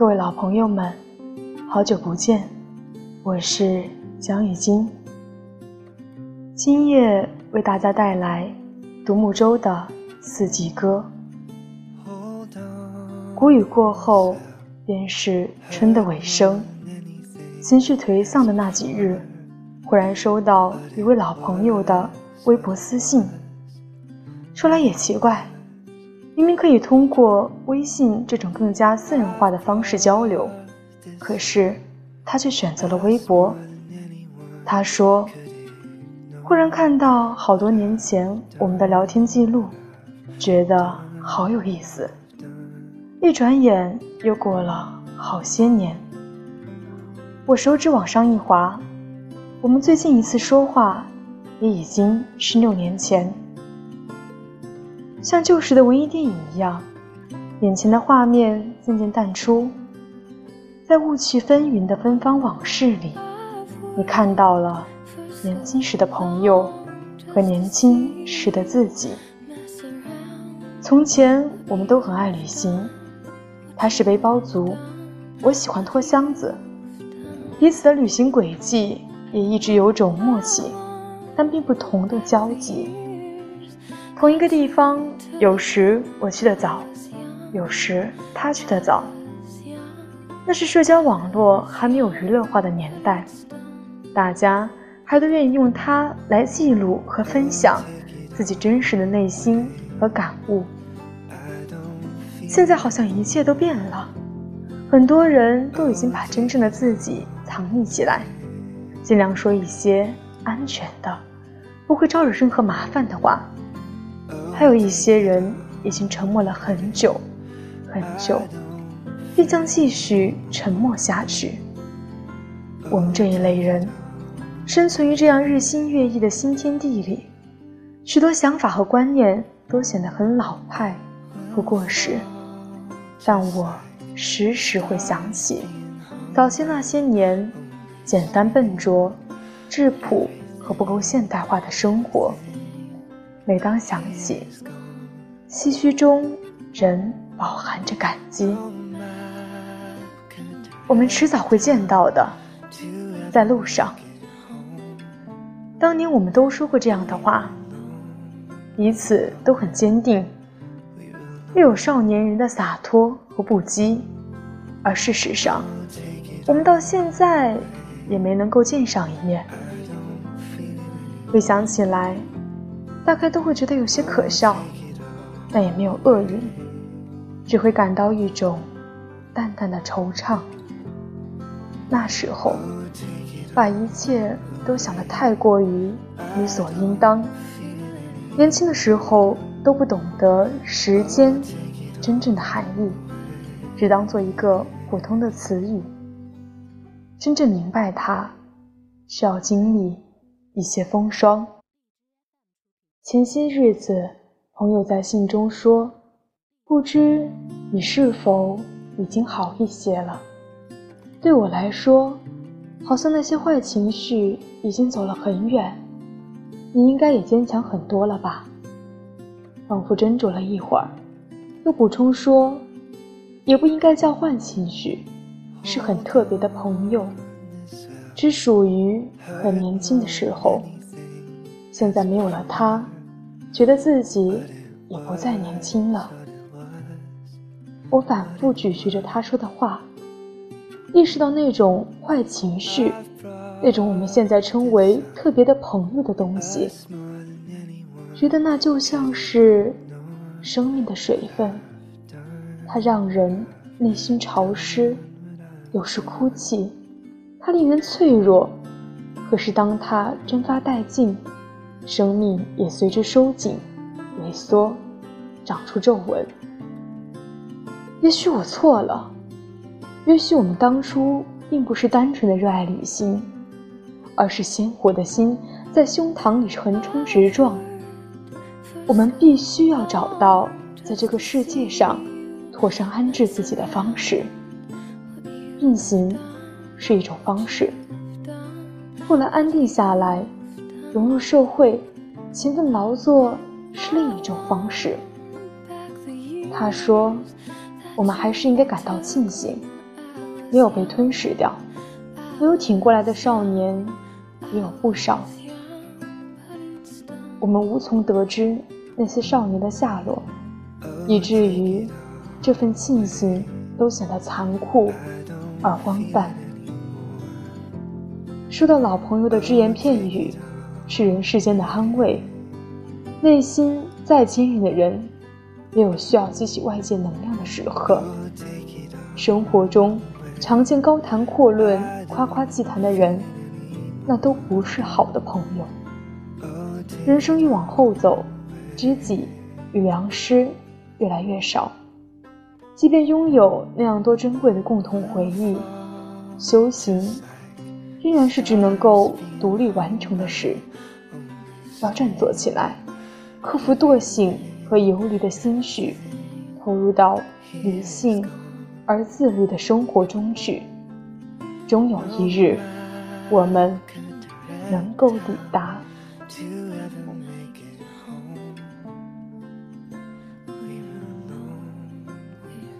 各位老朋友们，好久不见，我是蒋雨金。今夜为大家带来独木舟的《四季歌》。谷雨过后，便是春的尾声。情绪颓丧的那几日，忽然收到一位老朋友的微博私信。说来也奇怪。明明可以通过微信这种更加私人化的方式交流，可是他却选择了微博。他说：“忽然看到好多年前我们的聊天记录，觉得好有意思。一转眼又过了好些年。我手指往上一滑，我们最近一次说话，也已经是六年前。”像旧时的文艺电影一样，眼前的画面渐渐淡出，在雾气纷纭的芬芳往事里，你看到了年轻时的朋友和年轻时的自己。从前我们都很爱旅行，他是背包族，我喜欢拖箱子，彼此的旅行轨迹也一直有种默契，但并不同的交集。同一个地方，有时我去的早，有时他去的早。那是社交网络还没有娱乐化的年代，大家还都愿意用它来记录和分享自己真实的内心和感悟。现在好像一切都变了，很多人都已经把真正的自己藏匿起来，尽量说一些安全的、不会招惹任何麻烦的话。还有一些人已经沉默了很久，很久，必将继续沉默下去。我们这一类人，生存于这样日新月异的新天地里，许多想法和观念都显得很老派和过时。但我时时会想起早些那些年，简单笨拙、质朴和不够现代化的生活。每当想起，唏嘘中仍饱含着感激。我们迟早会见到的，在路上。当年我们都说过这样的话，彼此都很坚定，又有少年人的洒脱和不羁。而事实上，我们到现在也没能够见上一面。回想起来。大概都会觉得有些可笑，但也没有恶意，只会感到一种淡淡的惆怅。那时候，把一切都想得太过于理所应当。年轻的时候都不懂得时间真正的含义，只当做一个普通的词语。真正明白它，需要经历一些风霜。前些日子，朋友在信中说：“不知你是否已经好一些了？”对我来说，好像那些坏情绪已经走了很远。你应该也坚强很多了吧？仿佛斟酌了一会儿，又补充说：“也不应该叫坏情绪，是很特别的朋友，只属于很年轻的时候。”现在没有了他，觉得自己也不再年轻了。我反复咀嚼着他说的话，意识到那种坏情绪，那种我们现在称为特别的朋友的东西，觉得那就像是生命的水分，它让人内心潮湿，有时哭泣，它令人脆弱，可是当它蒸发殆尽。生命也随之收紧、萎缩，长出皱纹。也许我错了，也许我们当初并不是单纯的热爱旅行，而是鲜活的心在胸膛里横冲直撞。我们必须要找到在这个世界上妥善安置自己的方式。运行是一种方式，后来安定下来。融入社会，勤奋劳作是另一种方式。他说：“我们还是应该感到庆幸，没有被吞噬掉，没有挺过来的少年也有不少。我们无从得知那些少年的下落，以至于这份庆幸都显得残酷而荒诞。说到老朋友的只言片语，是人世间的安慰。内心再坚韧的人，也有需要吸取外界能量的时刻。生活中常见高谈阔论、夸夸其谈的人，那都不是好的朋友。人生越往后走，知己与良师越来越少。即便拥有那样多珍贵的共同回忆，修行依然是只能够独立完成的事。要振作起来，克服惰性和游离的心绪，投入到理性而自律的生活中去。终有一日，我们能够抵达。